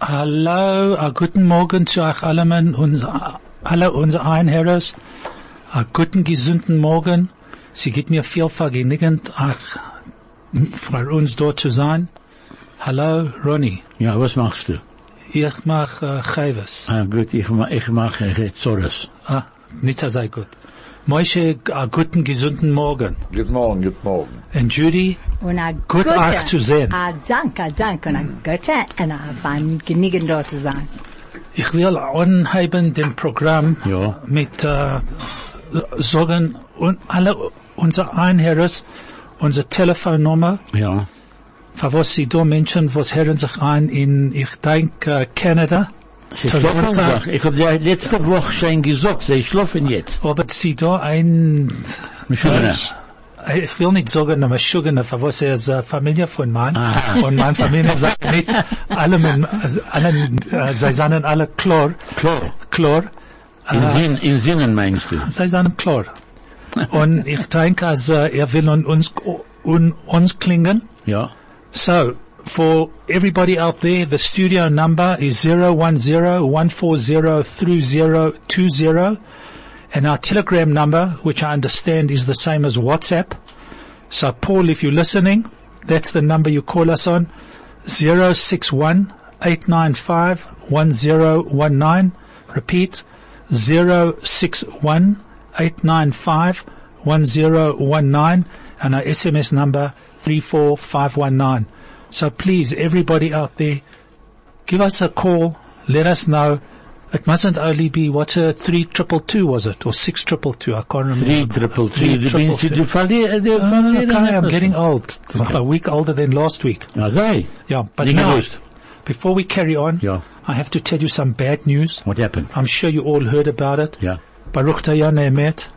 Hallo, a guten Morgen zu euch allen, uns, alle unsere Einherres. A guten, gesunden Morgen. Sie gibt mir viel vergnügend, ach, für uns dort zu sein. Hallo, Ronny. Ja, was machst du? Ich mach äh, Chayves. Ah, gut, ich mach, ich mach äh, Zorres. Ah, nicht so sehr gut. Moshe, a guten, gesunden Morgen. Guten Morgen, guten Morgen. Und Judy, Und a Gut, gute, euch zu sehen. A Dank, a Dank und a Gute und a beim Genügen dort zu sein. ich will anheben dem Programm Ja. mit äh, sagen, und alle unsere Einherres, unsere Telefonnummer, Ja. für was sie da Menschen, was hören sich ein in, ich denke, äh, Kanada, Sie schlafen doch. Ich hab dir letzte Woche schon gesagt, sie schlafen jetzt. aber sie da ein, Schöner. Äh, ich will nicht sagen, aber was er ist äh, Familie von Mann, Ah. und meine Familie sagt nicht, alle, men- also alle, äh, sie sind alle klar, Klar. klar, In, Sinn, in Sinnen meinst du? sie klar. und ich denke, also, er will an uns, un, uns klingen, Ja. So, for everybody out there, the studio number is 010-140-3020 and our telegram number, which I understand is the same as WhatsApp. So Paul, if you're listening, that's the number you call us on, 061-895-1019. Repeat, 061-895-1019 and our SMS number 34519. So please, everybody out there, give us a call, let us know. It mustn't only be, what's a 3222 was it? Or 6222, I can't remember. Three triple three. Du Three bist, triple du verlierst, du Ah, okay, I'm getting old. A week older than last week. Ja, sei. Yeah, but now, before we carry on, Ja. I have to tell you some bad news. What happened? I'm sure you all heard about it. Ja. Baruch Dayan Emet,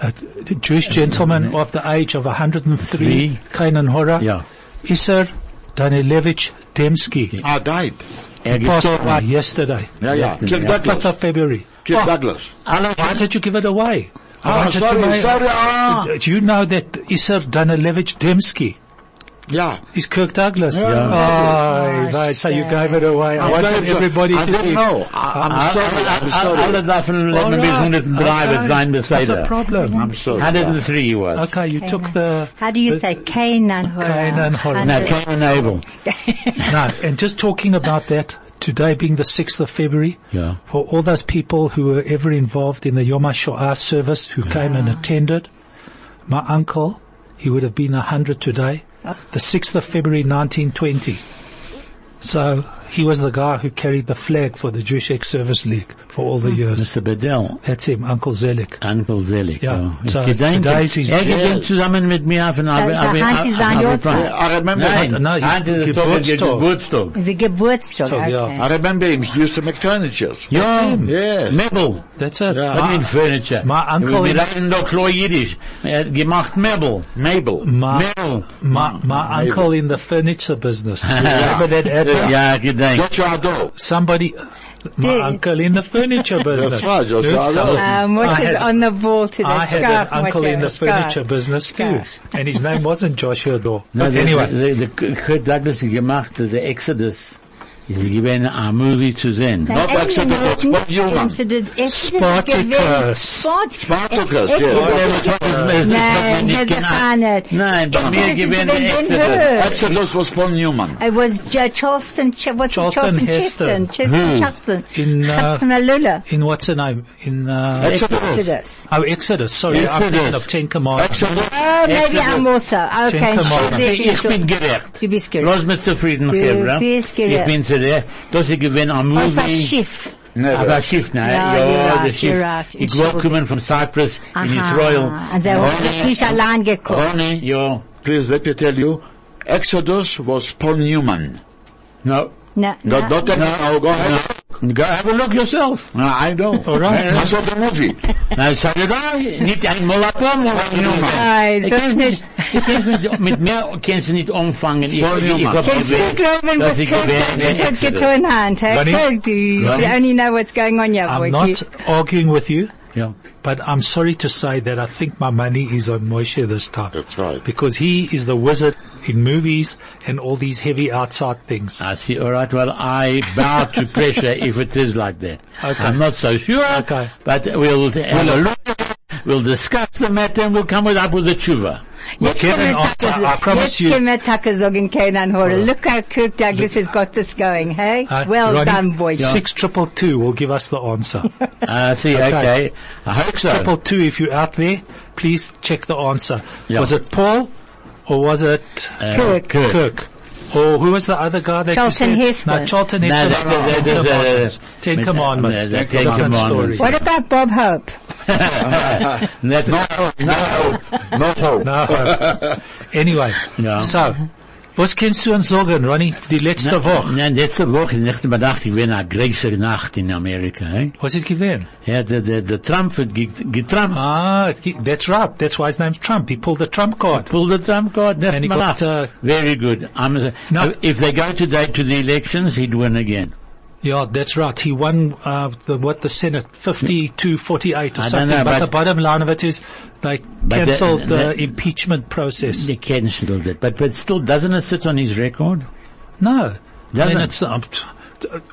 a Jewish gentleman of the age of 103, Three. Canaan Hora, Ja. Issur Danielovitch Demsky. Ah, died. Er Passed gestorben. away yesterday. Ja, ja. Kirk Fifth Douglas. of February. Kirk Oh, Douglas. Why did you give it away? I Ah, sorry, sorry, ah. Do you know that Issur Danielovitch Demsky Ja. is Kirk Douglas? Yeah. Oh, right, so you gave it away. I I wanted everybody I to don't be- know. I, I'm sorry, I'm sorry. Alle davon leben bis 103 sein bis Not a problem. I'm sorry. 103 was. Okay, you took the, How do you say Canaan Hora? Canaan Hora. No, Hundred- Cain and Abel. no, and just talking about that, today being the 6th of February, Yeah. for all those people who were ever involved in the Yom HaShoah service who came and attended, my uncle, he would have been 100 today, the 6th of February 1920. So he was the guy who carried the flag for the Jewish Ex-Service League for all the years. Mr. Bedell. That's him, Uncle Zelik. Uncle Selig. Ja, Ich so gedenke, today is his- er gewinnt zusammen mit mir auf ein So, so Hand ist sein Jahrtag. I remember, Nein, No, no, Hand ist Geburtstag. Geburtstag. It's Geburtstag. Okay. I remember him. He used to make furniture. Ja, him. Yes. Möbel. That's it. Ja. Was mean furniture? My uncle Wir in- lernen doch klar Er hat gemacht Möbel. Mabel. My, my, my uncle in the furniture business. Do you remember that advert? Ja, gedenk. Joshua Doore. Somebody, my Yeah. uncle in the furniture business. That's right, Joshua Yeah, Doore. so Uh, I is had- on the ball today. I had an uncle in the scarf. furniture business too, and his name wasn't Joshua Doore. No, But the- anyway, the, the, Kirk Douglas hat gemacht, the Exodus. Sie given a movie to sehen. Nein, Not eigentlich Exodus, nicht. Sport Newman. Exodus, Exodus Spartacus. gewinnt. Spart- Spartacus, Exodus- yes. Nein, das ist gar nicht. Nein, bei mir Exodus ist gewinnt gewinnt Exodus. Höhe. Exodus was Paul Newman. It was J- Charlton, Ch- what's Charlton it, Charlton Heston. Cheston, Cheston Jackson, In, uh, in what's her name? In, uh, Exodus. Exodus. oh, Exodus, sorry, I'm Exodus. thinking of Ten Commandments. Exodus. Oh, maybe I'm also. Okay, Ten Commandments. Entschuldigung. Ich bin gerecht. Du bist gerecht. Lass mich zufrieden, Du Chevra. bist gerecht. Ich bin zurecht. Das ich gewinne a Auf movie. das Schiff. Never. Aber Schiff, ne? Ja, Ja, you're right, das Schiff. you're right. Ich wollte kommen von Cyprus in Israel. Und sie haben nicht allein geguckt. Ronnie, Ja, please let me tell you, Exodus was Paul Newman. no. Na, Not, na, not that, no, go ahead. Go have a look yourself. No, I know. All right. I saw the movie. Nou, so did I. Nicht einmal abkommen. Nein, Ich so kann nicht. nicht, ich kann mit, mit mehr kannst du nicht anfangen. Ich, Paul ich, ich Newman. hab Kennst du gewählt, glauben, dass was ich Kirk gewählt has habe. getan, Hand? Hey, Ronnie? Kirk, do you, Ronnie? you only know what's going on here, I'm boy. not arguing with you, Ja. but I'm sorry to say that I think my money is on Moshe this time. That's right. Because he is the wizard in movies and all these heavy outside things. I see. All right. Well, I bow to pressure if it is like that. Okay. I'm not so sure. Okay. But we'll look. We'll discuss the matter and we'll come with up with a tshuva. Jetzt Kevin, können wir I- Tucker- I promise jetzt you- können wir Tucker sagen können, look how Kirk Douglas has got this going, hey? Uh, well Ronnie, done, boy. Six triple two will give us the answer. I see. Okay. I hope Six so. triple two, if you're out there, please check the answer. Yeah. Was it Paul or was it Uh, Kirk. Kirk. Kirk? Or who was the other guy that Charlton you said? Heston. No, Charlton No, Heston. that- that- Ten that- Commandments. uh, Ten Commandments. the Ten Commandments. story. What about Bob Hope? That's not, No, no hope. No. anyway, Ja. so, was kennst du uns sagen, Ronnie, die letzte Woche? Nein, letzte Woche, nicht bedacht, ich bin eine größere Nacht in Amerika, eh? Was ist gewesen? Ja, der, der, der Trump wird ge- getrampt. Ah, that's right. That's why his name's Trump. He pulled the Trump card. Pull the Trump card, nicht And he got, uh, Very good. I'm, No. If they go today to the elections, he'd win again. Yeah, that's right. He won, uh, the, what the Senate, 52, 48 or I something. know, but, but- the bottom line of it is they cancelled the, the- impeachment process. They cancelled it. But, but still, doesn't it sit on his record? No. I Doesn't mean, it's, um,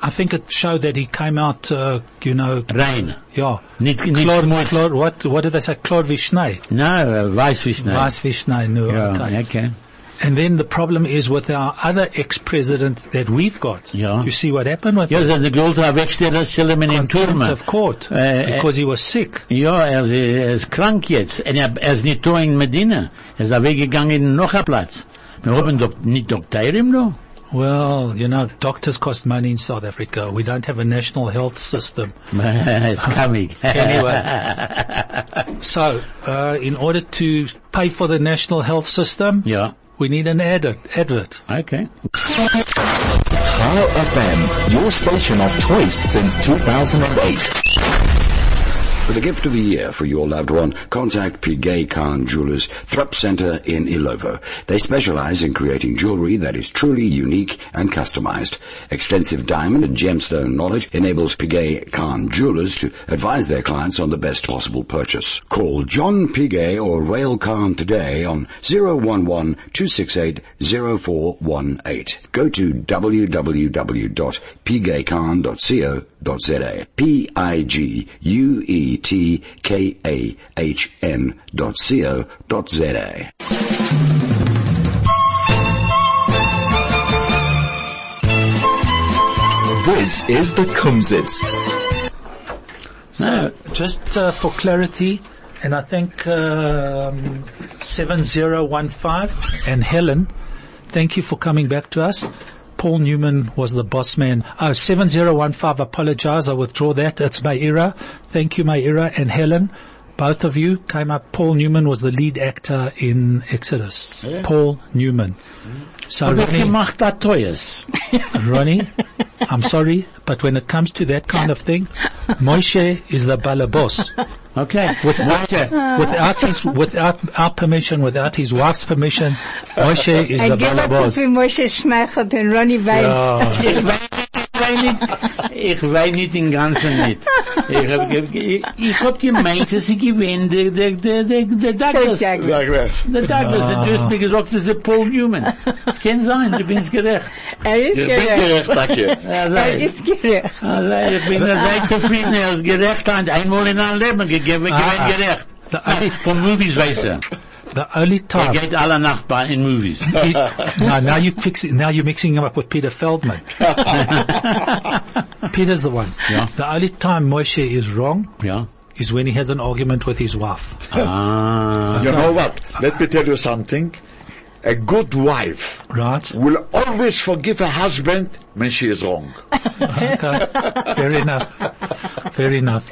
I think it showed that he came out, uh, you know, Rain. yeah. Claude. Claude, what, what did they say? Claude Vishnay. No, uh, Weißfisch, no. Vice Vishnay, no, Yeah, okay. okay. And then the problem is with our other ex-president that we've got. Yeah. You see what happened with Ja, him? ze gewollt haar wegstellen, stellen in Contempt of court. Uh, because he was sick. Ja, er ist, er ist krank jetzt. Und er, er nicht da in Medina. Er ist da weggegangen in noch ein Platz. Wir haben doch nicht Doktorin da. Well, you know, doctors cost money in South Africa. We don't have a national health system. it's coming. Anyway. So, uh, in order to pay for the national health system, ja, we need an advert. advert. okay. Chai FM, your station of choice since 2008. For the gift of the year for your loved one, contact Piguet Kahn Jewelers, Thrupp Center in Illovo. They specialize in creating jewelry that is truly unique and customized. Extensive diamond and gemstone knowledge enables Piguet Kahn Jewelers to advise their clients on the best possible purchase. Call John Piguet or Rail Kahn today on 011-268-0418. Go to www.piguetkahn.co.za. P-I-G-U-E-T-K-A-H-N dot C-O dot Z-A. This is the Kumzits. No, Just uh, for clarity, and I think um, 7015 and Helen, thank you for coming back to us. Paul Newman was the boss man. Oh, 7015, apologize, I withdraw that. It's Mayira. Thank you, Mayira and Helen. Both of you came up. Paul Newman was the lead actor in Exodus. Eh? Paul Newman. Hmm. So aber Ronnie, gemacht hat Teuers. Ronnie, I'm sorry, but when it comes to that kind of thing, Moshe is the balabos. Okay. With, without his, without our permission, without his wife's permission, Moshe is the And give up balabos. Moshe Schmeichelt and Ronnie Weitz. Weiß nicht, ich weiß nicht den ganzen nicht. Ich hab, ich hab gemeint, dass ich gewinne, der, der, der, der, der Douglas. Douglas. Douglas. Der Douglas hat just mir gesagt, das ist Paul Newman. Das kann sein, du bist gerecht. Er ist gerecht. gerecht, danke. Er ist gerecht. also, ich bin sehr zufrieden, er ist gerecht, einmal in einem Leben gegeben, Ah, ah. gewinnt gerecht. Von Movies weiß er. The only time, geht alle Nacht bei, in Movies. no, now you fix it, now you're mixing him up with Peter Feldman. Peter's the one. Yeah. The only time Moshe is wrong Ja. is when he has an argument with his wife. Ah. You know what? Let me tell you something. A good wife Right? will always forgive her husband when she is wrong. Okay. Fair enough. Fair enough.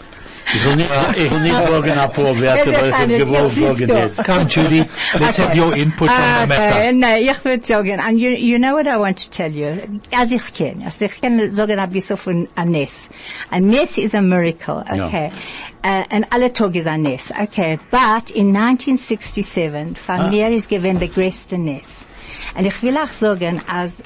Ich will nicht, ich will nicht sagen, ein paar Werte, Ja, weil ich kann hab ich, gewollt ja, sagen siehst du. jetzt. Come, Judy, let's have your input on the ah, matter. Okay, no, ich würde sagen, and you, you know what I want to tell you? As ich kenne, as ich kann sagen ein bisschen von ein Ness. Ein Ness is a miracle, Ja. okay. Uh, and alle Tag is ein Ness, okay. But in 1967, von mir ist gewesen der größte Ness. And ich will auch sagen, als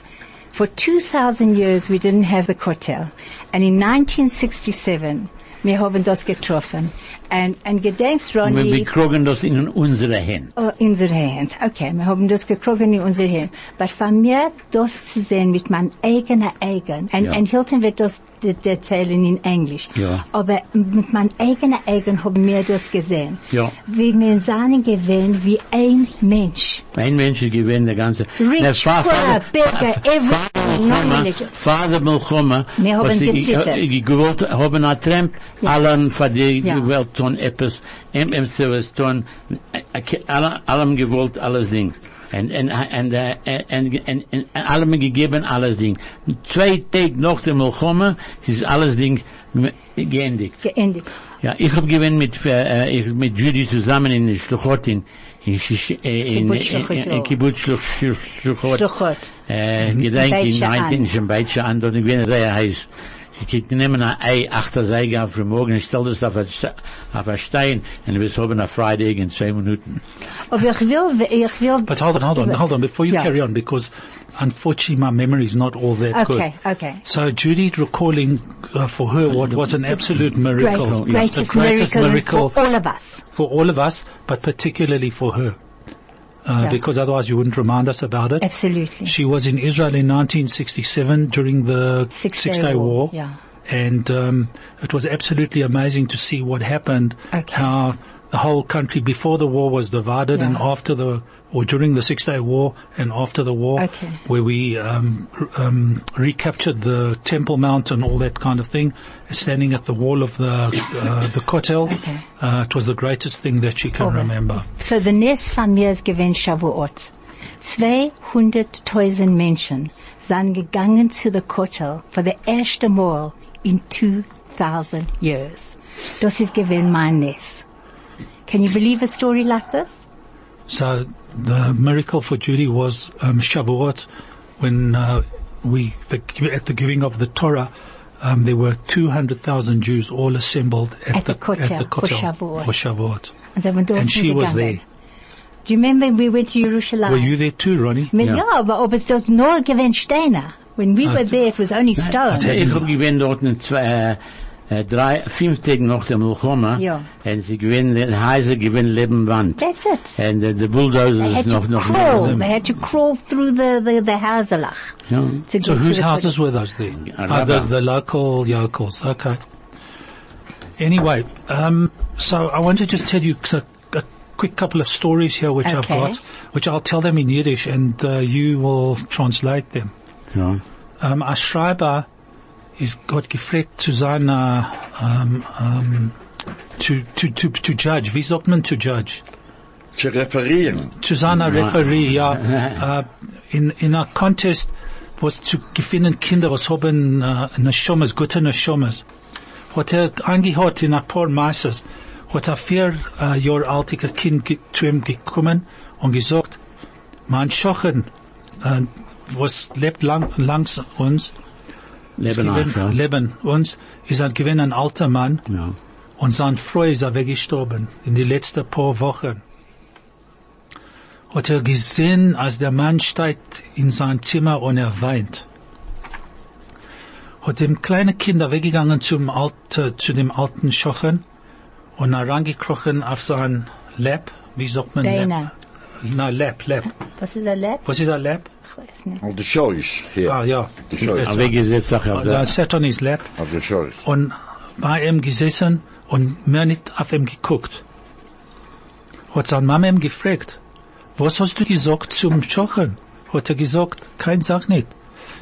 for 2000 years we didn't have the Kotel. And in 1967, wir haben das getroffen. And, and gedenkst, Wir Ronnie, bekriegen das in unsere Hände. Oh, unsere Hand. Okay, wir haben das gekriegt in unsere Hand. Aber von mir das zu sehen mit meinen eigenen Augen, und, Ja. und Hilton wird das erzählen in Englisch, Ja. aber mit meinen eigenen Augen haben wir das gesehen. Ja. Wie wir sahen gewesen wie ein Mensch. Ein Mensch gewinnt der ganze. Rich, poor, Vater- beggar, Fa- every- Vater Milchoma. Wir haben was die- gezittert. Die gewollt haben ein Tramp, allen die Ja. Gewollt tun etwas, em em zu was tun, alle- allem gewollt alles Ding. Und, und, und, äh, und, und, und, allem gegeben alles Ding. Zwei Tage nach dem Milchoma ist alles Ding m- geendigt. Geendet. Ja, ich hab gewinn mit, äh, ich, mit Judy zusammen in Schluchotin, in, Shish- äh, in, Kibbutz in, Shluchot, in ja. Kibbutz Shluch- Shluch- Schluchot. Schluchot. Äh, gedenk in Beit She'an. 19, schon Beit She'an, dort ich bin sehr heiß. Ich nehme ein Ei, achter Seiger für morgen, ich stelle das auf ein, St- auf ein Stein, und wir haben ein Freitag in zwei Minuten. Aber ich will, ich will... But hold on, hold on, hold on, before you Yeah. carry on, because unfortunately my memory is not all that good. Okay, okay. So Judy recalling uh, for her what was an absolute miracle. Great, greatest, the greatest miracle, miracle for all of us. for all of us, but particularly for her. Uh, Yeah. Because otherwise you wouldn't remind us about it. Absolutely. She was in Israel in 1967 during the Six Six Day Day War, War. yeah. And um, it was absolutely amazing to see what happened, Okay. how the whole country before the war was divided and after the, or during the Six Day War and after the war, Okay. where we um, um, recaptured the Temple Mount and all that kind of thing, standing at the wall of the uh, the Kotel. Okay. Uh, it was the greatest thing that she can Okay. remember. So the Ness von mir ist gewesen Shavuot. 200.000 Menschen sind gegangen zu der Kotel für the erste Mal in 2000 years. Das ist gewesen mein Ness. Can you believe a story like this? So the miracle for Judy was um, Shavuot, when uh, we the, at the giving of the Torah, um, there were 200,000 Jews all assembled at, At the Kotel at the for Kotel Shavuot. for Shavuot. Und sie haben dort And she was gegangen. there. Do you remember when we went to Jerusalem? Were you there too, Ronnie? Ja, aber ob es das nur gewesen Steine. When we were there, it was only stone. Ich hab gewinn dort in zwei, äh, äh, drei, fünf Tage nach dem Milchoma, Ja. und sie gewinn, Heise gewinn Lebenwand. That's it. Und äh, die They Bulldozers had noch, to noch crawl. neben They had to crawl through the, the, the Hauselach. Ja. To So whose houses were those there? Uh, Ah, the, the local yokels. Okay. Anyway, um, so I want to just tell you a, a quick couple of stories here which I've got, which I'll tell them in Yiddish and uh, you will translate them. Ja. Um, ein Schreiber ist Gott gefragt zu seiner, um, um, to, to, judge. Wie sagt man to judge? Zu referieren. Zu seiner Referee, ja. uh, in, in a contest was zu gewinnen Kinder, was haben uh, Neshomas, gute Neshomas. Hat er angehört in ein paar Meisters, hat er vier uh, Jahre altiger Kind zu ihm gekommen und gesagt, mein Schochen, uh, was lebt lang, langs uns, Leben nach, ja. leben uns, ist ein gewinn ein alter Mann Ja. und sein Frau ist er weggestorben in die letzten paar Wochen. Hat er gesehen, als der Mann steigt in sein Zimmer und er weint. Hat dem kleine Kinder weggegangen zum alten, zu dem alten Schochen und er rangekrochen auf sein Lab. Wie sagt man. Lab? Nein, Lab, Lab. Was ist ein Lab? Was ist ein Lab? Ich weiß nicht. Auf der Schoß, hier. Ah, ja. Die Schoß. Aber auch auf Er der, sat on his lap Auf der Schoß. und bei ihm gesessen und mir nicht auf ihm geguckt. Hat seine Mama ihm gefragt, was hast du gesagt zum Schochen? Hat er gesagt, kein Sag nicht.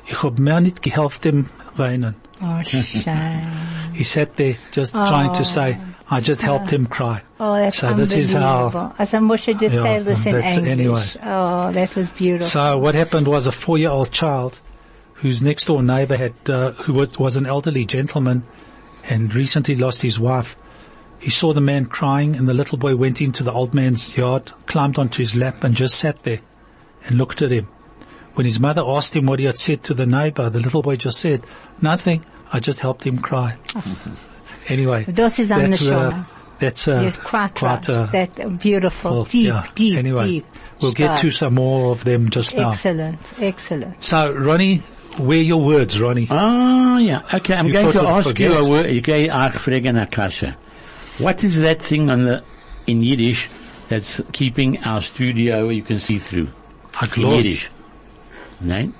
Ich hab mir nicht geholfen dem Weinen. Oh, shame. He sat there just trying to say, I just helped him cry. Oh, that's So this is unbelievable. how- As Moshe did Yeah, say this in anyway. Oh, that was beautiful. So what happened was a four-year-old child whose next door neighbor had, uh, who was, was an elderly gentleman and recently lost his wife, He saw the man crying and the little boy went into the old man's yard, climbed onto his lap and just sat there and looked at him. When his mother asked him what he had said to the neighbor, the little boy just said, nothing. I just helped him cry. anyway. Das ist eine that's, uh, Neshama. that's, uh, Yes, quite, quite, right. uh, that uh, beautiful, well, deep, yeah. deep, anyway, deep. We'll get to some more of them just now. Excellent, excellent. So, Ronnie, where your words, Ronnie? Ah, yeah. Okay, I'm You going to I'd ask you forget? a word. Okay, ach, fragen Akasha. What is that thing on the, in Yiddish that's keeping our studio you can see through? A In. Yiddish. Nein?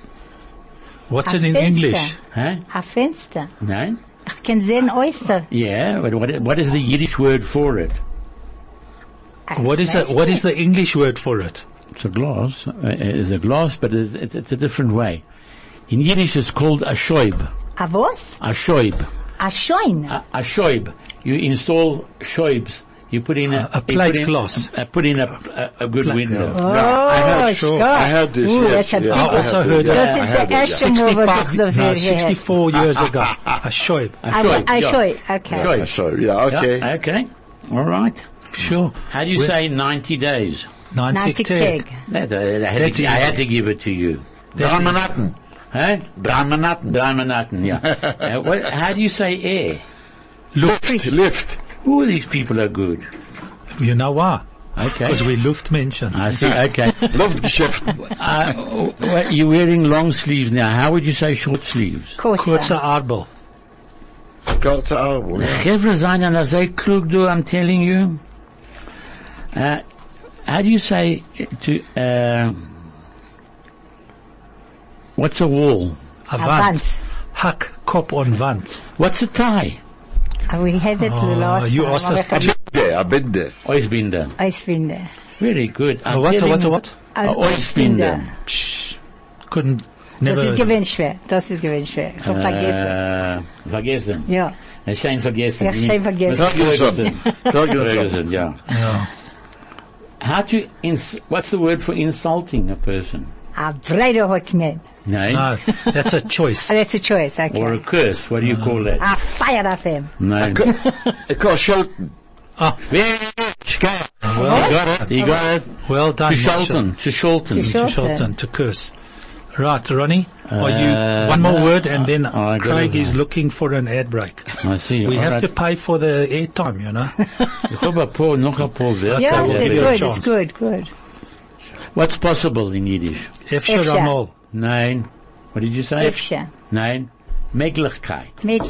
What's A it in English? Huh? A Fenster. Nein? Ich kann sehen Oyster. Yeah, but what, what is the Yiddish word for it? What is it? What is the English word for it? It's a glass. Uh, it's a glass, but it's, it's, it's a different way. In Yiddish it's called a shoib. A was? A shoib. A Scheun. A, a shoib. You install shoibs. You put in a, A- a plate put in, glass. uh, put in a, a, a good Plate, window. Oh, I heard, sure. I heard this. Ooh, yes, that's a yeah, big I I also heard heard it, that. Das I ist heard der it, erste Mal, was 65, ich das no, 64 years ago. A shoib. A A shoib, a yeah. Okay. yeah. Shoib. So, yeah, okay. Yeah, okay. All right. Sure. How do you With say 90 days? 90 90 tag. Tag. That, uh, I, had That's to, I had to give it to you. Drei Monaten. Huh? Drei Monaten. Drei Monaten, yeah. uh, what, how do you say air? Lift, lift. Ooh, these people are good. You know why? Okay. Because we Luftmenschen. I see, okay. Luftgeschäft. uh, what, you're wearing long sleeves now. How would you say short sleeves? Kurzer. Kurzer Arbel. Kurze Arme. ja. Chevra zijn aan zij klug do, I'm telling you. Uh, how do you say to, uh, what's a wall? A A Wand. Wand. Hak, Kop on Wand. What's a tie? Uh, We had it the Oh, last you time. asked us aber ich hab- Binde, a Binde. Oisbinder. Eiswinde. Very good. I'm A what, a telling what, a you- what? Ein A Oisbinder. Psh, couldn't, Das never. ist gewinn schwer. Das ist gewinn schwer. Ich hab vergessen. Uh, vergessen. Ja. Ich schein vergessen. Ja, ich schein vergessen. Ferguson. Ferguson. Ferguson, yeah. Yeah. How to ins- what's the word for insulting a person? A breiter hat man. No. No, that's a choice. Oh, that's a choice, okay. Or a curse. What do you call that? Ah, a fire auf ihm. No. Ik kan schelten. Very good. Sky. You got it. Uh, you got it. Well done, To Marshall. Sholton. To Sholton. To To Sholton. Sholton, to curse. Right, Ronnie, are you, Uh, one more word and then oh, I got Craig it. is looking for an ad break. I see. We All have right. to pay for the airtime, you know. Ich hab ein paar, noch ein paar Wörter. It's give you a good, chance. it's good, good. What's possible in Yiddish? Efsher Efsher. Amol. Nein. What did you say? Efsche. Nein. Möglichkeit. Sure.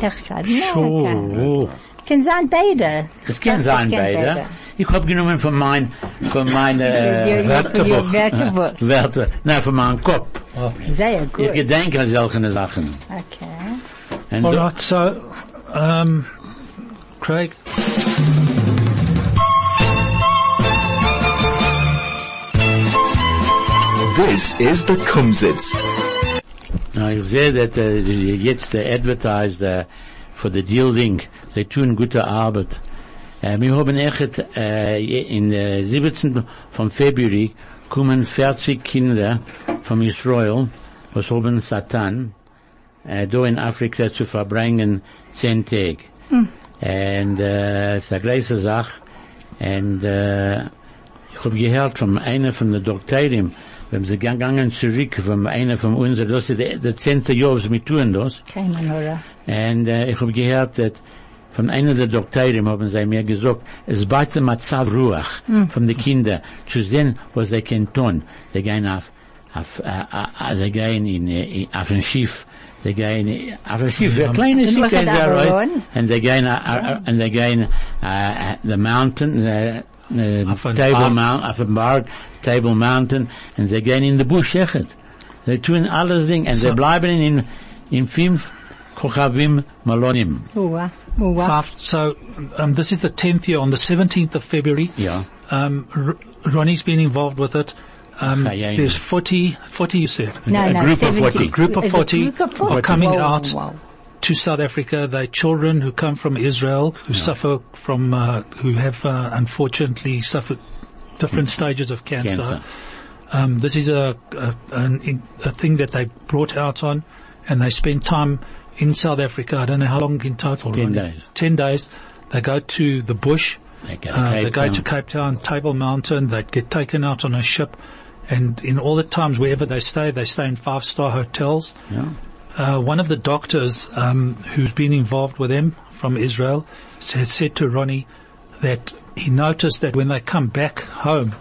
okay. Oh. Kann sein beide. Das kann sein, beide. Ich hab genommen von mein, von meine, your- Wörterbuch. Wörter. Nein, von meinem Kopf. Sehr Ich gut. gedenke an solche Sachen. Okay. Und All right, so, um, Craig, This is the Kumzits. Na, ich uh, sehe, dass äh, jetzt äh, advertised äh, uh, für the Deal Link. Sie tun gute Arbeit. Äh, wir haben echt äh, in äh, 17. von Februar kommen 40 Kinder vom Israel, was haben Satan, äh, da in Afrika zu verbringen, 10 Tage. Hm. Und äh, es ist eine große Sache. Und äh, ich habe gehört von einer von den Doktoren, wenn sie gegangen zurück von einer von uns, das ist der, der zehnte Jahr, was wir tun das. Keine Ahnung. Und äh, ich habe gehört, dass von einer der Doktoren haben sie mir gesagt, es beite Matzav Ruach von den Kindern, zu sehen, was sie können tun. Sie gehen auf, auf, äh, äh, sie gehen in, äh, auf ein Schiff, sie gehen auf ein Schiff, ein kleines Und Schiff, machen geht da da rein, Aaron. and they gain, uh, uh, and they gain, uh, the mountain, uh, uh, table Berg. mount, auf ein Berg, table mountain, and they gain in the bush, echt. They tun alles Ding, and So- they bleiben in, in fünf Kochavim Malonim. Uwa. Uwa. so, um, this is the 10th year on the 17th of February. Yeah. Um, R- Ronnie's been involved with it. Um, there's 40, 40 you said, No, a no, group of 70. 40. Group of 40 group of are coming Wow, out. wow. To South Africa. They're children who come from Israel, who suffer from, uh, who have uh, unfortunately suffered different stages of cancer. Cancer. Um, this is a, a, an, a thing that they brought out on, and they spend time in South Africa. I don't know how long in total. Ten Ronnie. days. Ten days. They go to the bush. They go to Uh, Cape they go Town. to Cape Town, Table Mountain. They get taken out on a ship, and in all the times wherever they stay, they stay in five-star hotels. Yeah. Uh, one of the doctors um, who's been involved with them from Israel said, said to Ronnie that he noticed that when they come back home,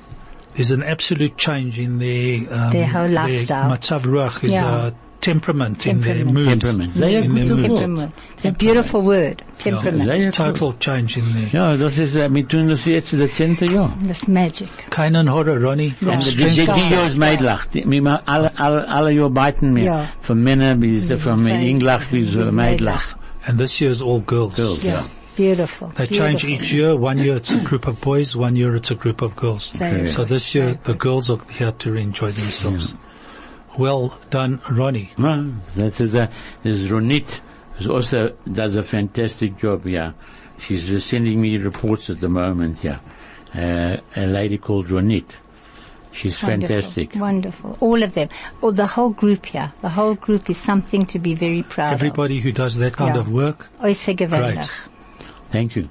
there's an absolute change in their um, Their whole lifestyle. matzav ruach, is Yeah. uh, temperament, in their mood. Temperament. They have In their good mood. Temperament. A beautiful word. Temperament. They have Total change in there. Ja, das ist, äh, wir tun das jetzt das zehnte Jahr. That's magic. Keinen Horror, Ronnie. From Ja. Und die, strength die, Ja. die Jahr ist Meidlach. Die- Wir alle, alle, alle Jahr beiten wir. Ja. Von Männer bis, eh, von Meidlach. Englach bis äh, eh, Meidlach. And this year is all girls. Girls, Yeah. ja. Beautiful. They change Beautiful. each year. One year it's a group of boys, one year it's a group of girls. Okay. So this year the girls are here to enjoy themselves. Well done, Ronnie. No, that is a, this Ronit is also does a fantastic job, yeah. She's just sending me reports at the moment, yeah. Uh, a lady called Ronit. She's Wonderful. fantastic. Wonderful. All of them. Or the whole group here. The whole group is something to be very proud of. Everybody who does that kind Yeah. of work. of. Oise gewöhnlich. Great. Thank you.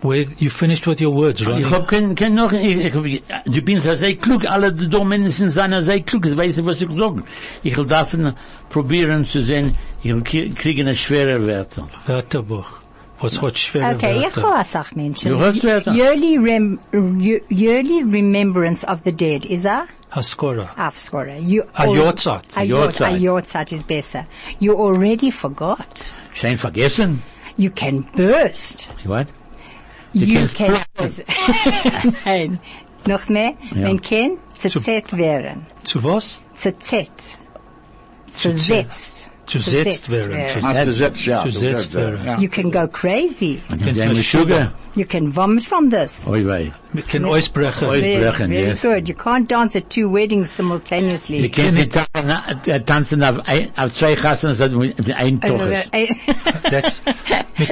Where you finished with your words, Ronnie. Ich hab kein, kein noch, ich, ich, hab- du bist ja sehr klug, alle die da Menschen sind sehr klug, ich weiß nicht, was ich sagen. Ich will davon probieren zu sehen, ich will krie- kriegen eine schwere Werte. Wörterbuch. Was hat schwere Okay, ich Wörter? habe Sach Menschen. Du hast Wörter. Yearly, rem, yearly remembrance of the dead. Is that? Haskora. Afskora. You A al- Jahrzeit. A A Jahrzeit. Jahrzeit. A Jahrzeit is better. You already forgot. Schein vergessen? You can burst. What? You kannst can Nein. Noch mehr? Ja. Man kann zerzetzt werden. Zu was? Zerzetzt. Zersetzt. Zusetzt werden. Abgesetzt, ja. Zusetzt werden. Ja. You can go crazy. Kannst du mit Sugar? You can vomit from this. Oi wei. Wir können ausbrechen. Oi. Very, very yes. good. You can't dance at two weddings simultaneously. Uh, die kannst nicht tanzen, äh, oh, tanzen auf, ein, auf zwei Kassen, das ein Toch. That's,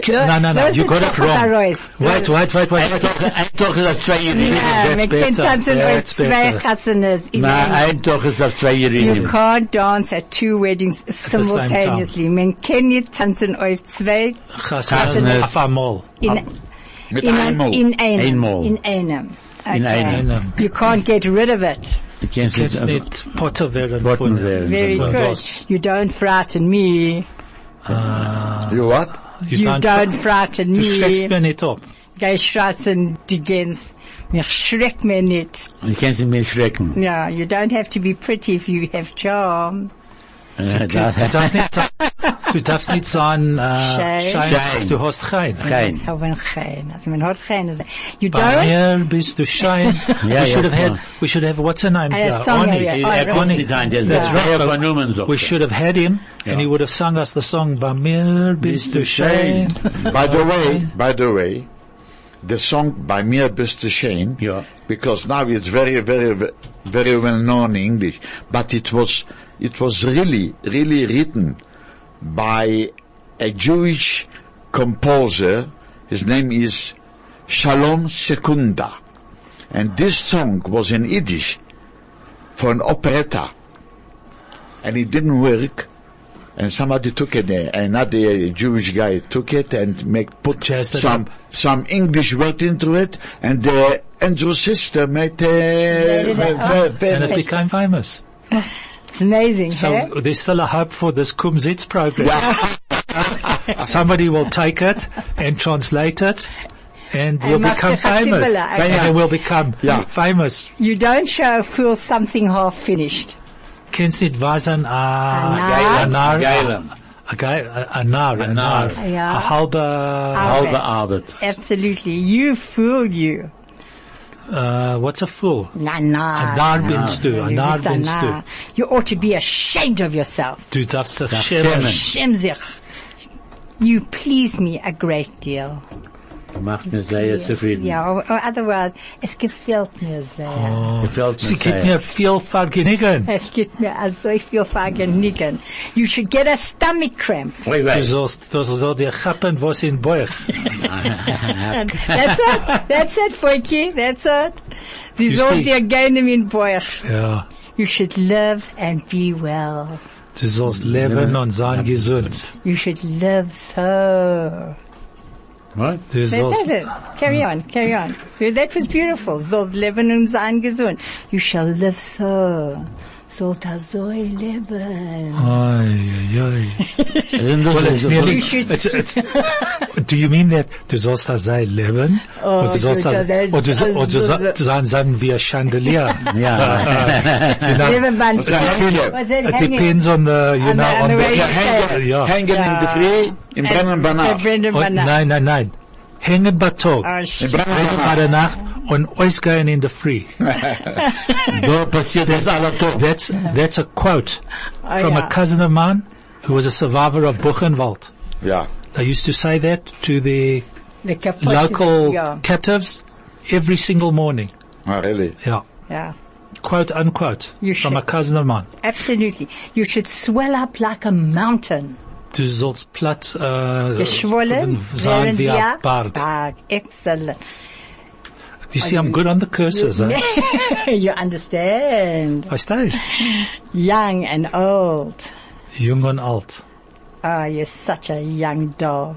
no, no, no, you got it wrong. Wait, wait, wait, wait. Ein Toch, ein Toch ist auf zwei Ja, Jährigen. That's man kann better. tanzen auf That's zwei better. Chassanas. Nein, ein Toch ist auf zwei You can't dance at two weddings simultaneously. Man kann nicht tanzen auf zwei Chassanas. Auf einmal. in, Mit in, einmal. in einem. Einmal. In einem. Okay. In einem. You can't get rid of it. Du kannst Kannst nicht, nicht Potter werden. Botten von- werden. Very Ja. good. das. You don't frighten me. You what? You don't frighten Du schreckst me. mir nicht ab. Geh schratzen die Gänse. Mich schreckt mir nicht. Du kannst nicht mehr schrecken. No, you don't have to be pretty if you have charm. Du da- darfst nicht sein, du darfst nicht sein, äh, Schein. Schein, Schein. du hast kein. Kein. So when gein. Also man hat gein. Also, You Bei don't? mir bist du Schein. Ja, we ja, should have had, we should have, what's her name? A here? song Oni. area. Er Oh, kommt right. nicht ein, der That's right. von Numen so. We should have had him, and he would have sung us the song, Bei mir bist du Schein. By the way, by the way, the song by mir bist du Shane, Ja. because now it's very, very, very well known in English, but it was, it was really, really written by a Jewish composer. His name is Sholom Secunda. And this song was in Yiddish for an operetta. And it didn't work. And somebody took it, uh, another Jewish guy took it and make, put Jazzed it some, some English word into it, and the Andrew sister made, uh, it ve- And it became famous. It's amazing, So hey? there's still a hope for this Kumzits program. Somebody will take it and translate it and we'll become be famous. Okay. And we'll become Yeah. famous. You don't show a fool something half finished. Kennst nicht weisen, a, Nar. a nar, Geilem. a, ge- a, a a nar, nar. A halbe, Halbe Arbeit. Absolutely. You fool you. Uh, what's a fool? Na, na. A nar binst du, a You nar bist ein binst Narr. You ought to be ashamed of yourself. Du darfst dich schämen. schämen. Schäm sich. You please me a great deal. Macht mir sehr zufrieden. Yeah, or, or otherwise, es gefällt mir sehr. Oh, gefällt Sie mir gibt sehr. mir viel Vergnügen. Es gibt mir also so viel Vergnügen. You should get a stomach cramp. Oi, Du sollst, du sollst dir chappen, was in Bauch. That's it. That's it, Foiki. That's it. Sie You soll see. dir gerne in Bauch. Ja. You should live and be well. Du sollst leben und sein gesund. You should live so. What? Du That's sollst. Carry on, carry on. That was beautiful. Soll leben und sein gesund. You shall live so. Sollt so leben. Ay, ay, ay. Well, it's the- nearly, it's, it's, do you mean that du sollst da sein leben? Oh, oder du sollst du da, sollst- oder, du- oder du sollst sein, sein wie ein Chandelier? Yeah. You know, Leben man. Okay, it it depends on the, you know, on on the the, way you Ja, hängen, say. Ja. in de Früh, im Brennen bei Uh, Nacht. Brendan Banach. nein, nein, nein. Hängen bei Tag, Brennen bei bei der Nacht. Nacht und ausgehen in the free. Da passiert das alle Tag. That's, that's a quote Oh, from a cousin of mine who was a survivor of Buchenwald. Ja. They used to say that to their The kaput- local Yeah, captives every single morning. Ah, really? Yeah. yeah. Quote unquote. You from should- a cousin of mine. Absolutely. You should swell up like a mountain. Du sollst platt, äh, Geschwollen sein während wie wir ein Berg. Berg. Excellent. You see, I'm good on the curses, eh? you understand. Verstehst? Young and old. Jung und alt. Oh, you're such a young doll.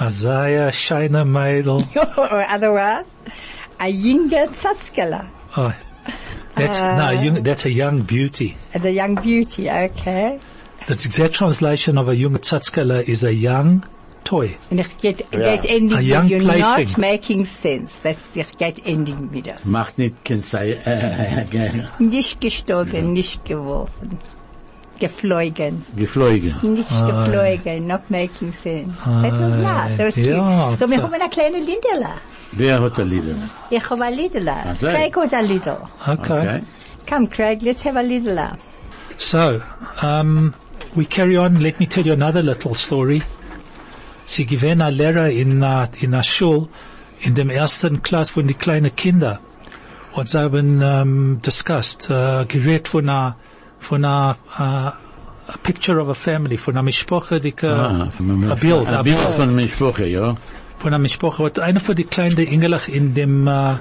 Isaiah, scheine Mädel. or otherwise, a younger Tsatskeller. Oh, that's, no, young, that's a young beauty. As a young beauty, okay. The exact translation of a young Tzatzkala is a young toy. And ich get, Yeah. get ending A young you're plaything. not making sense. That's the get ending with us. Macht nicht kein Sei, äh, Nicht gestogen, nicht geworfen. Geflogen. geflogen. Nicht geflogen, not making sense. That was nice. That was cute. ja, so, wir so- haben eine kleine Liederla. Wer hat ein Lieder? Ich habe ein Liederla. Ach so. Craig hat ein Lieder. Okay. Okay. Come, Craig, let's have a Liederla. So, um, we carry on. Let me tell you another little story. Sie gewähren ein Lehrer in, uh, in der Schule, in dem ersten Klass von die kleinen Kinder. Und sie haben um, discussed, uh, geredet von einer, von einer, uh, a picture of a family, von einer Mischproche, die, Ah, ein Bild, Ein Bild von mir Sprache, ja. von einer Mischproche. Und einer von die kleinen Engelach in dem, uh,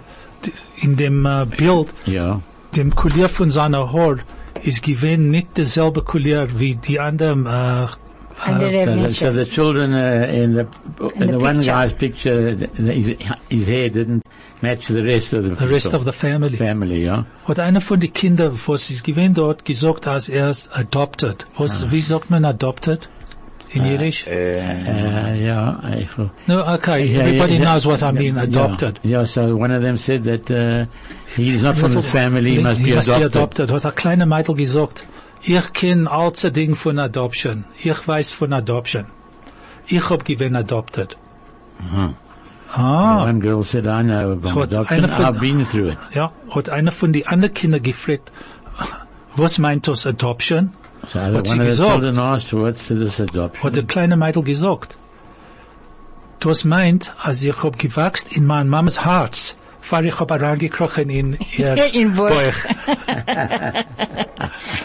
in dem uh, Bild, Ja. dem Collier von seiner Haar ist gewesen nicht derselbe Collier wie die anderen, Andere So the, so Menschen. the children uh, in the in the the, one guy's picture, th- th- his, his hair didn't match the rest of the, the rest of the family. family. Ja. Hat einer von den Kindern, was ist gewesen dort, gesagt, als er ist adopted. Was, wie sagt man adopted? In Yiddish? Uh, yeah, I, No, okay, yeah, everybody yeah, knows what I mean, yeah, adopted. Yeah, so one of them said that uh, he's not from his family, he must he be must adopted. be adopted. Hat ein kleiner Mädel gesagt, ich kenn alles Ding von Adoption. Ich weiß von Adoption. Ich hab gewinn adopted. Ah. One girl said, I know about adoption, von- I've been through it. Ja, hat einer von die anderen Kinder gefragt, was meint das Adoption? So Hat sie gesagt? asked, what's this adoption? Hat der kleine Mädel gesagt. Das meint, als ich hab gewachst in mein Mamas Herz, fahr ich hab reingekrochen in ihr In Bauch. Bauch.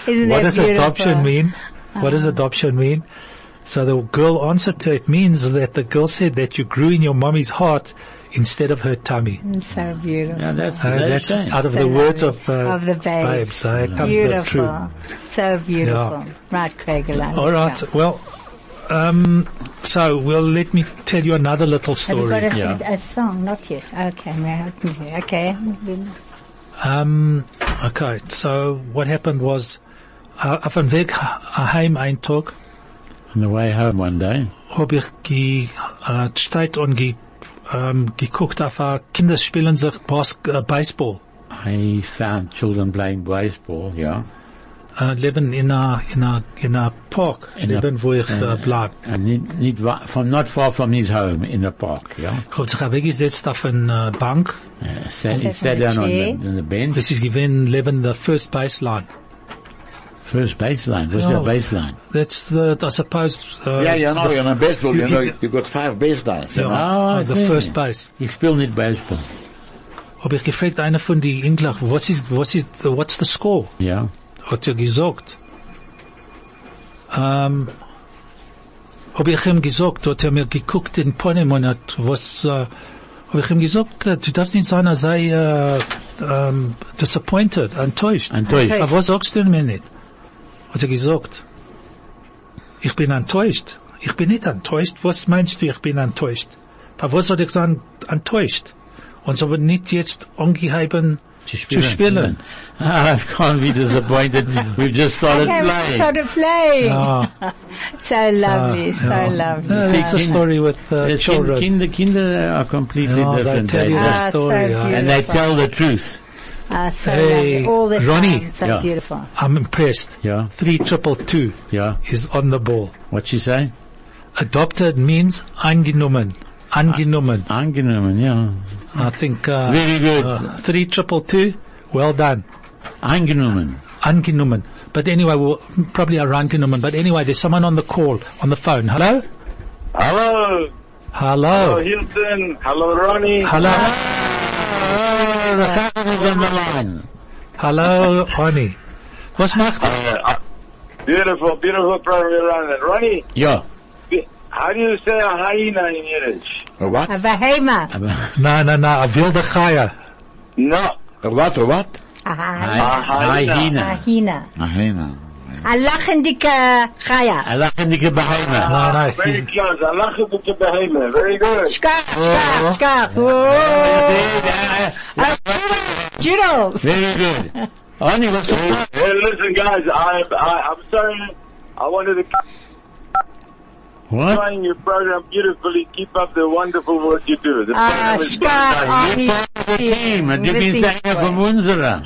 Isn't What does beautiful? adoption mean? What does adoption mean? So the girl answered to it means that the girl said that you grew in your mommy's heart instead of her tummy. So beautiful. Yeah, that's, Uh, that's, that's out of So the words of, uh, Of the babes. babes. So here comes the beautiful. truth. So beautiful. Right, Craig. allow All me to right. come. Well, um, so well, let me tell you another little Have you got story. a, Yeah. a song? Not yet. Okay, may I help me here? Okay. Um, okay. So what happened was, uh, auf dem Weg heim ein Tag On the way home one day, hab ich ge, äh, steht und ge, ähm, geguckt auf äh, Kinder spielen sich Baseball. I found children playing baseball, yeah. Äh, leben in a, in a, in a Park, In a- leben wo ich äh, bleib. And need, need, from, not far from his home in a park, yeah. Ich hab sich weggesetzt auf eine Bank. Uh, sat, he a down on the, on the bench. Das ist gewesen leben the first baseline. First baseline. What's Ja. the baseline? That's the, I suppose, uh, Ja, you know, in a baseball, you You- know, you- you got five baselines. you know. ja, Ah, the okay. first base. Ich spiel nicht baseball. Hab ich gefragt, einer von die Englach, was ist, was ist, the, what's the score? Ja. Hat er gesagt. Ähm, hab ich ihm gesagt, hat er mir geguckt in Ponem und hat was, äh, hab ich ihm gesagt, äh, du darfst nicht sein, er sei äh, ähm, disappointed, enttäuscht. Enttäuscht. Aber was sagst du mir nicht? Hat er gesagt, ich bin enttäuscht. Ich bin nicht enttäuscht. Was meinst du, ich bin enttäuscht? Aber was soll ich sagen, enttäuscht? Und so wird nicht jetzt angeheben zu spielen. I can't be disappointed. We've just started Okay, we playing. started playing. Ah, So lovely, so yeah. lovely. Yeah, it's a story with uh, The children. Kinder, kinder are completely Yeah, they different. tell you They- the Ah, so story. yeah. and they tell the truth. Ah, so Hey. All the Ronnie. time. So Yeah. beautiful. I'm impressed. Yeah, Three triple two yeah. is on the ball. What she say? Adopted means angenommen. Angenommen. Angenommen, yeah. I think, uh, Very good. uh, three triple two. Well done. Angenommen. Angenommen. But anyway, we'll probably are angenommen. But anyway, there's someone on the call, on the phone. Hello? Hello. Hello. Hello, Hilton. Hello, Ronnie. Hello. Oh, the cousin is on the line. Hello, Ronnie. Was macht? Uh, uh, beautiful, beautiful program you're. Ronnie, Yeah. Be- how do you say a hyena in Yiddish? A what? A behema. Na, na, na, a wilde Chaya. No. A what? A what? A hyena. Hyena. hyena. A hyena. A lachendike chaya. I like the behemoth. Ah, ah, no, no, Very he's, close. Allah is the behemoth. Very good. Skak, skak, oh. skak. Whoa. Oh. Jiddles. Very good. Only what's the Hey, listen, guys. I'm I, I'm sorry. I wanted to keep What? trying your program beautifully. Keep up the wonderful work you do. The Ah, program is skak. You're part of the team, and you've been saying from unserer.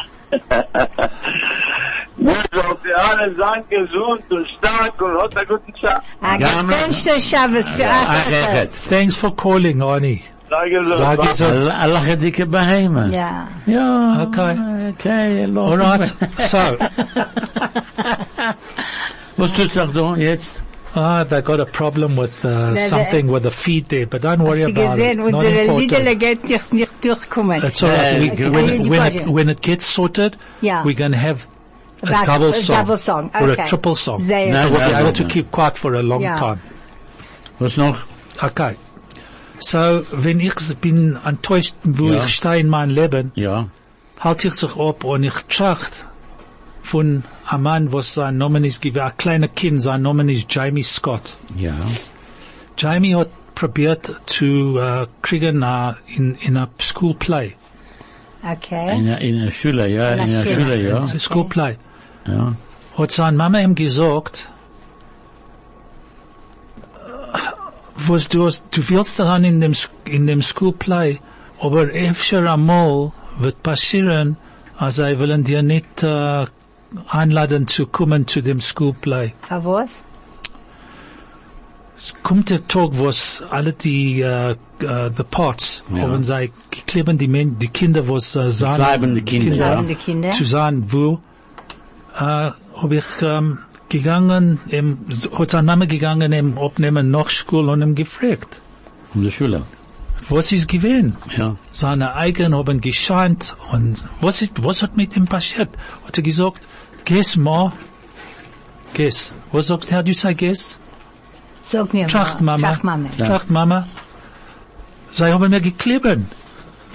Gut, auf die alle sind gesund und stark und hat einen guten Tag. A Ja, man- gewenchte Shabbos. I thanks for calling, Ronnie. Sag es Sag so. Allah had the behemoth. Ja. Yeah. Okay. Okay. Allah. All right. So, Was tut's auch da jetzt? Ah, they got a problem with uh, they- something with the feed there, but don't worry Hast du about it. Not important. Nicht, nicht durchkommen. It's all right. Uh, We, okay. when, when, it, when it gets sorted, Yeah. we're going to have a About- double a song, double song, or a triple song. Sehr No, so we'll be able to keep quiet for a long Yeah. time. Was noch? Okay. So, wenn ich bin enttäuscht, wo Ja. ich stehe in meinem Leben, Ja. halte ich sich ab und ich tracht von einem Mann, was sein Name ist, gewesen, ein kleiner Kind, sein Name ist Jamie Scott. Ja. Jamie hat probiert zu uh, kriegen uh, in, in a school play. Okay. In der, in der Schule, ja. In In der der Schule. Schule, ja. A school play. Ja. Hat seine Mama ihm gesagt, was du, hast- du willst daran in dem, Sch- in dem School Play, aber öfter einmal wird passieren, als sie wollen dir nicht äh, einladen zu kommen zu dem School Play. Für was? Es kommt der Tag, wo es alle die, äh, äh, the parts, Ja. haben sie kleben die, Men die Kinder, was äh, sahen, bleibende Kinder, ja. Bleibende Kinder. zu sagen, wo, äh, hab ich, ähm, gegangen, ähm, hat sein Name gegangen, im Abnehmen nach Schule und ihm gefragt, In der Schule. was ist gewesen? Ja. Seine Eigen haben gescheint und was ist, was hat mit ihm passiert? Hat er gesagt, guess ma, guess. Was sagst du, how do you say guess? Sag mir Tracht mal. Mama. Tracht Mama. Ja. Tracht Mama. Sie haben mir geklebt.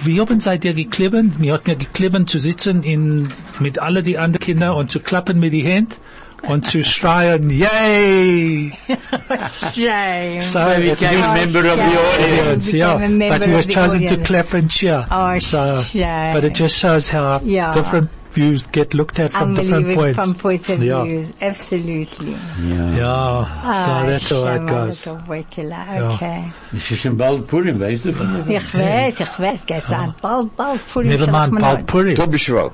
Wie haben seid ihr geklebt? Mir hat mir geklebt zu sitzen in, mit alle die anderen Kinder und zu klappen mit die Hände und zu schreien, yay! Shame. So it became a member of the audience. yeah. But he was chosen to clap and cheer. Oh, so, shame. but it just shows how Yeah. different views get looked at from different points. from points of Yeah. views. Absolutely. Ja. Yeah, Ah, so that's how it shame, goes. little Wickler. Okay. Es ist schon bald Purim, weißt du? von der- Ich weiß, ich weiß, geht an. Bald, bald, Purim. Never mind, Bald Purim. To be sure.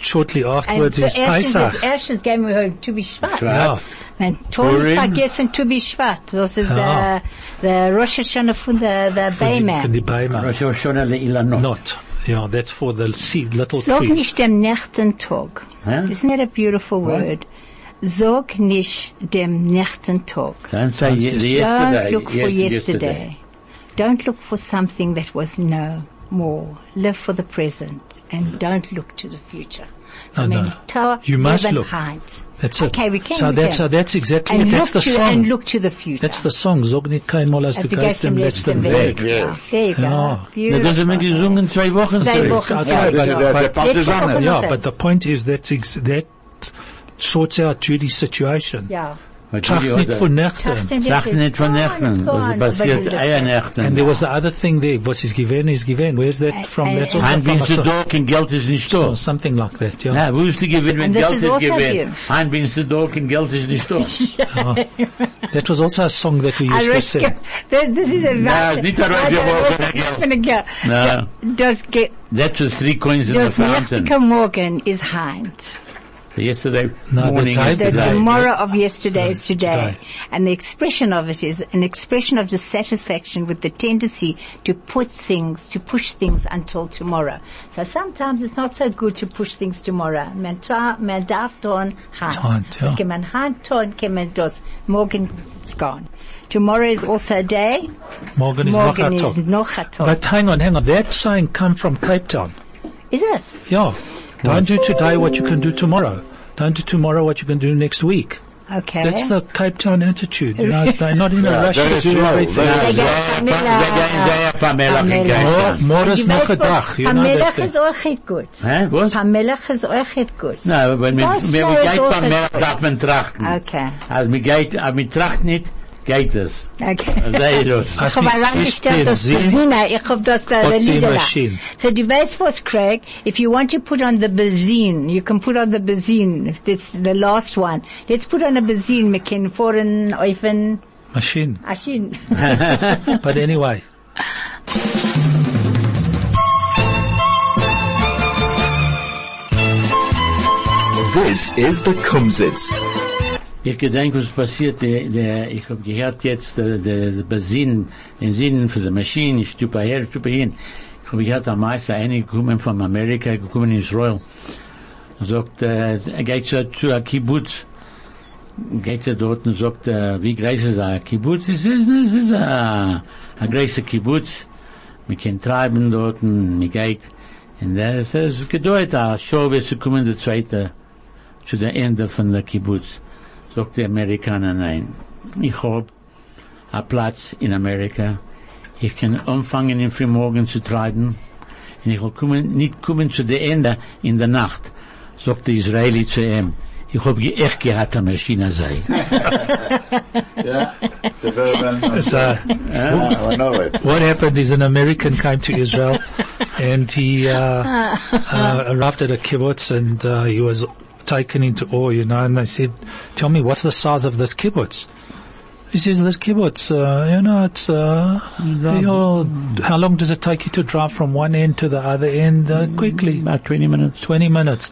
Shortly afterwards is erstens, Pesach. erstens gehen wir heute Tu BiShvat. Ja. Man toll Purim. vergessen Tu BiShvat. Das ist Ja. der, der Rosh Hashanah von der, der Für die, Bayman. Beimer. Rosh Hashanah le'ilanot. Not. Yeah, that's for the seed, little Sag trees. nicht dem Nächtentag. Hä? Isn't that a beautiful What? word? Sag nicht dem Nächtentag. Don't say ye- the Don't yesterday. look for yes, yesterday. Don't look for something that was no more. Live for the present and don't look to the future. So No, no. men tell You must live look. hide. That's it. Okay, we can. So that's, so that's exactly and it. That's look the to and song. look to the future. That's the song. Sag nicht keinmal, als As du du gehst gehst dem dem letzten letzten Weg. Weg. Ah, there you go. Ja. Na, das haben wir Beautiful. gesungen zwei Wochen Zwei zurück. Wochen zurück. but- The, but- the Yeah, but the point is that ex- that sorts out Judy's situation. Ja. But Tracht die nicht oder- von Nächten. Tracht nicht von Nächten. Das passiert Eiernächten. And there was the other thing there, was is given, is given. Where's that äh, from? That's äh, also Hein from bin du a- da, Geld ist nicht da. something like that, yeah. Na, wo ist die Gewinn, wenn Geld is ist also gewinn? you. Hein bin du da, kein Geld ist nicht da. Ah. That was also a song that we used to sing. This this is a No, nicht der Radio Morgen. No. Does get, That was three coins in the does fountain. Nächtige Morgen is Heint. Yesterday No, the morning time- is The tomorrow of yesterday is today. today. And the expression of it is an expression of dissatisfaction with the tendency to put things, to push things until tomorrow. So sometimes it's not so good to push things tomorrow. Man, tra, man darf tun hand. Hand, ja. Das kann man hand tun, kann man das morgen it's gone. Tomorrow is also a day. Morgen is noch Morgen a is noch a But hang on, hang on. That sign come from Cape Town. Is it? Yeah. Don't do today what you can do tomorrow. Don't do tomorrow what you can do next week. Okay. That's the Cape Town attitude. You know, they're not in a rush very to do everything. more is You noch a dag. You know Pamela that is thing. auch nicht gut. Hä, was? Pamela is auch nicht gut. No, wenn man, Das wenn man war geht so Pamela, ein- darf man trachten. Okay. Als man geht, als man tracht nicht, geht es. Okay. Ich Hast hab mich herangestellt echt das? Bezina, ich hab das da Hat Lieder So du weißt was, Craig? If you want to put on the Bezin, you can put on the Bezin. That's the last one. Let's put on a Bezin. We can foreign, oifen, Machine. Ashin. But anyway. This is the Kumzits. Ich gedenk, was passiert, der, der, ich hab gehört jetzt, der, der, der Benzin, den Sinn für die Maschine, ich stupe her, stupe hin. Ich hab gehört, am Meister, einige kommen von Amerika, gekommen in Israel. Er sagt, äh, er geht zu, zu einem Kibbutz, geht er dort und sagt, äh, wie groß ist ein Kibbutz? Es ist, es ist ein, ein großer Kibbutz. Wir können treiben dort, und wir geht. Und das ist gedauert, a show, wie zu kommen, der zweite, zu der Ende von der Kibbutz. Sagt der Amerikaner, nein. Ich hab a Platz in Amerika. Ich kann anfangen, im Frühmorgen zu treiben. Und ich will kommen, nicht kommen zu der Ende in der Nacht. Sagt der Israeli zu ihm. Ich hab ge- echt gehabt, eine Maschine sei. Yeah, it's a very well known. So, Yeah, I know it. what happened is an American came to Israel and he uh, uh, arrived at a kibbutz and uh, he was taken into awe, you know, and they said, tell me, what's the size of this kibbutz? He says, this kibbutz, uh, you know, it's, uh, you know, how long does it take you to drive from one end to the other end uh, quickly? About 20 minutes. 20 minutes.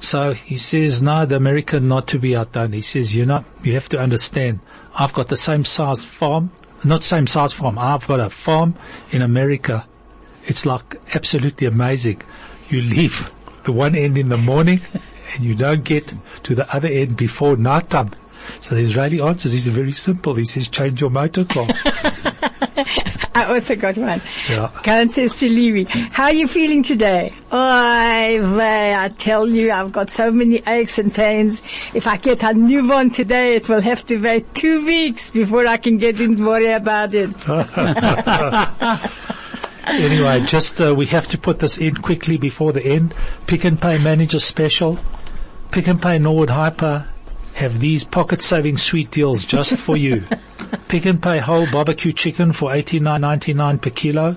So he says, no, the American not to be outdone. He says, you know, you have to understand, I've got the same size farm, not same size farm, I've got a farm in America. It's like absolutely amazing. You leave the one end in the morning and you don't get to the other end before night time. So the Israeli answers is very simple. He says, change your motor car. I also got one. Yeah. Karen says to Levi, how are you feeling today? Oh, I tell you, I've got so many aches and pains. If I get a new one today, it will have to wait two weeks before I can get in worry about it. Anyway, just uh, we have to put this in quickly before the end. Pick n Pay Manager Special. Pick n Pay Norwood Hyper have these pocket-saving sweet deals just for you. Pick n Pay whole barbecue chicken for eighty nine ninety nine per kilo.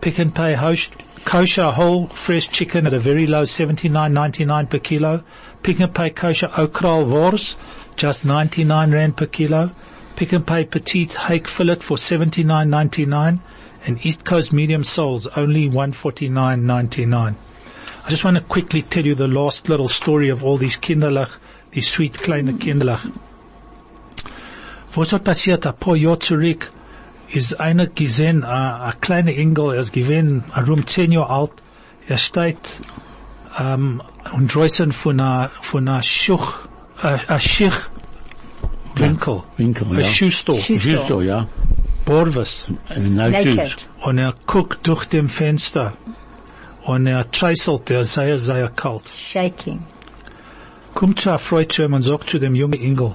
Pick n Pay kosher whole fresh chicken at a very low seventy nine ninety nine per kilo. Pick n Pay kosher okral wors just ninety nine rand per kilo. Pick n Pay petite hake fillet for seventy nine ninety nine and East Coast medium soles only 149.99. I just want to quickly tell you the last little story of all these kinderlach, these sweet kleine kinderlach. Was hat passiert? Ein paar Jahre zurück ist einer gesehen, ein, ein kleiner Engel, er ist gewesen, rund zehn Jahre alt, er steht ähm, und draußen von einer, von einer Schuch, äh, ein Schich, Winkel, Winkel, ja. Schuhstore, Siehst ja. Shoes. Naked. Und er guckt durch dem Fenster und er treißelt, er sei sehr kalt. Shaking. Kommt zu Freundin und sagt zu dem jungen Engel,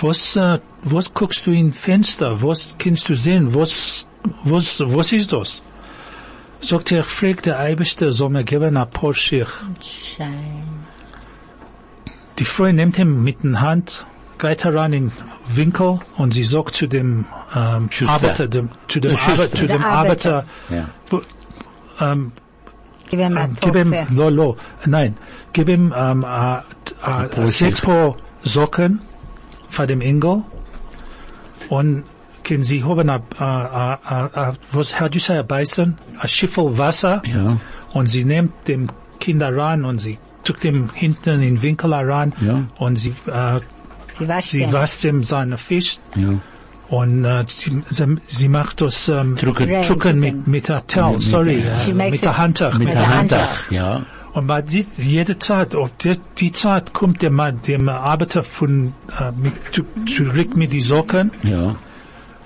was, äh, was guckst du in Fenster? Was kannst du sehen? Was, was, was ist das? Sagt er, ich frag der Eibeste, soll mir geben ein paar Schich. Shame. Die Frau nimmt ihn mit der Hand geht herein in Winkel und sie sagt zu dem ähm. Arbeiter, dem, zu dem. Arbeiter, zu dem Arbeiter. Ja. ähm, Gib ihm ähm, ein gib ihm, lo, lo, nein, gib ihm ähm, äh, äh, sechs Paar Socken von dem Engel und können Sie haben a, a, a, a, was, how do you say, a basin? A Schiffel Wasser Ja. und sie nimmt dem Kind rein und sie tut dem hinten in den Winkel rein Ja. und sie, äh, Sie wascht sie wascht ihm seine Fisch Ja. und äh, sie, sie, sie macht das ähm, Drucken. Drucken mit, mit der Towel, Mit- sorry, mit- äh, mit der Handtag. Mit der der Hand. Hand. Ja. Und bei die, jede Zeit, auf die, die Zeit kommt der, Mann- dem Arbeiter von, äh, mit, zu, zurück mit die Socken Ja.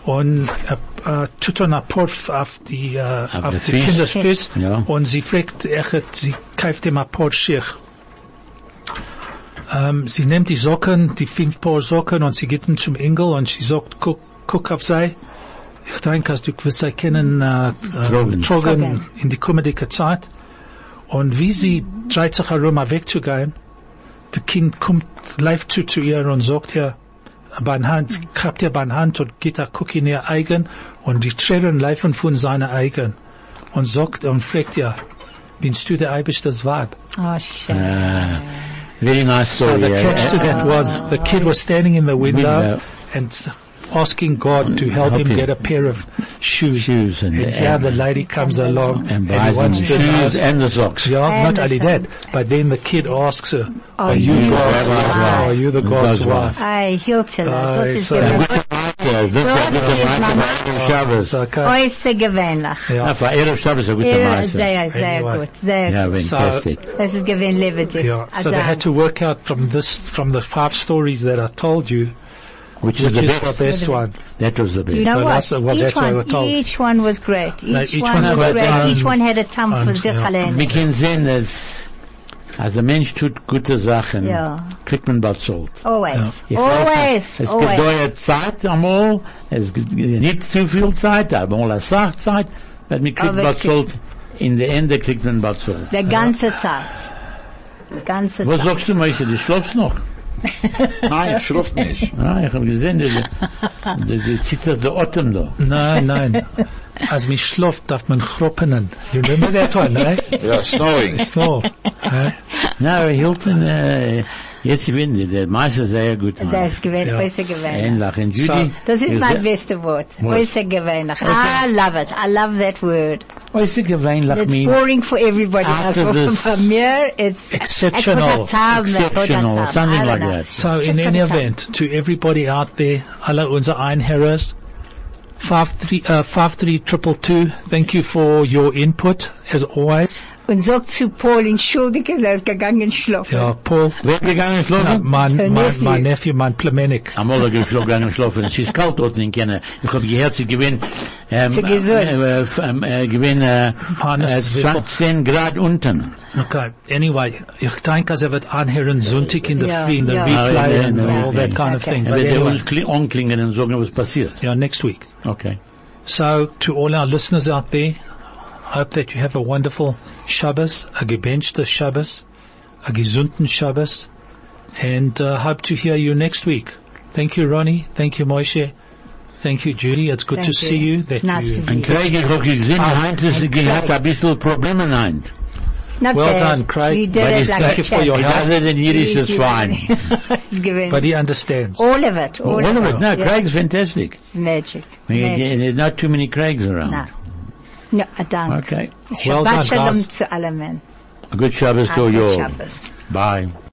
und äh, äh, tut dann ein Port auf die, äh, auf, der die Fisch. Kinderfisch Ja. und sie fragt, echt, sie kauft ihm ein Port Schicht. Ähm, sie nimmt die Socken, die fünf Paar Socken und sie geht zum Engel und sie sagt, guck, guck auf sei. Ich denke, dass du wirst sie kennen, äh, Trogen. äh, Trogen. in die kommende Zeit. Und wie sie dreht sich herum, um wegzugehen, das Kind kommt live zu, zu ihr und sagt ihr, bei der Hand, klappt ihr bei der Hand und geht da, guck in ihr eigen und die Tränen laufen von seiner eigen und sagt und fragt ihr, binst du der Eibisch das Weib? Oh, shit. Uh, very nice story. So the eh? catch to that was the kid was standing in the window Window. and asking God to help, Help him him. get a pair of shoes. Shoes and- and here the lady comes along and he buys them wants to shoes know- and the socks. Yeah, And not only that, but then the kid asks her, Are "Are you you God's God's wife? wife? Are you the God's God's wife. wife?" Ay, Hiltele, Aye, das ist so- gewöhnlich. Yeah, this God is a good is my Meister. Shabbos. So, okay. Äußer gewöhnlich. Ja, Yeah. für Erev Shabbos a guter Ja, Meister. sehr, sehr gut, sehr Ja, fantastic. Das ist gewinn lebendig. Yeah. So they had to work out from this, from the five stories that I told you, Which is which the is the best. best one. That was the best. You know So what? that's what- each that's what one, told. each one was great. Uh, each, No, each one one was had great. own- each one had a time for own- sich yeah. allein. Als ein Mensch tut gute Sachen, Ja. kriegt man bald Schuld. Always, Ich always, Es always. gedauert Zeit einmal, es gibt nicht zu viel Zeit, aber mal eine Sachzeit, weil man kriegt bald Schuld. In der Ende kriegt man bald Schuld. Der ganze Zeit. Die ganze Was Zeit. sagst du, Meister, du schlafst noch? Nein, ich schlafe nicht. Ja, ich habe gesehen, du, du, du zittert der Atem da. Nein, nein. Als mich schläft, darf man chroppenen. You remember that one, eh? Ja, snoring. No. Eh? Na, aber Hilton, äh, jetzt bin ich, der Meister sehr gut. Mann. Das ist gewinn, Ja. äußer gewinn. Ähnlich. Und Judy, So- Das ist ihr mein seid- beste Wort. What? Äußer gewöhnlich. I love it. I love that word. Weißt du, gewöhnlich It's mean boring for everybody else. After but this- it's Exceptional. It's for the time, that's for the exceptional, something like that. So It's in any for time. event, to everybody out there, alle unsere Einherres, five three uh, five three triple two. Thank you for your input as always. Und sagt zu Paul, entschuldige, er ist gegangen schlafen. Ja, Paul, Wer gegangen schlafen? mein, mein, nephew. Mein Nephew, mein Plemenik. Einmal gegangen schlafen. Es ist kalt dort in Kenne. Ich habe gehört, sie gewinnen, ähm, Sie gesund. äh, äh, ähm, äh, gewinnen, äh, Hannes, wie 10 Grad unten. Okay. Anyway, ich denke, als er wird anhören Sonntag in der Früh, in der ja. Replay Ja, and all that kind of Okay. thing. Er But wird anyway, uns kli- anklingen und sagen, was passiert. yeah, next week. Okay. So to all our listeners out there, I hope that you have a wonderful Shabbos, a gebenchte Shabbos, a gesunden Shabbos, and uh, hope to hear you next week. Thank you, Ronnie. Thank you, Moshe. Thank you, Judy. It's good Thank to see you. you. That It's nice you to Und Craig, ich habe gesehen, Heinz ist gehabt ein bisschen Probleme Heinz. Not Well bad. done, Craig. You did But it like thank a you for your champ. He does it in Yiddish, it's fine. But he understands. all of it. All, All of it. No, Yeah. Craig's fantastic. It's magic. I magic. There's not too many Craigs around. No. No, a dank. Okay. Well done, shalom guys. zu allen. A good Shabbos to you all. Shabbos. Bye.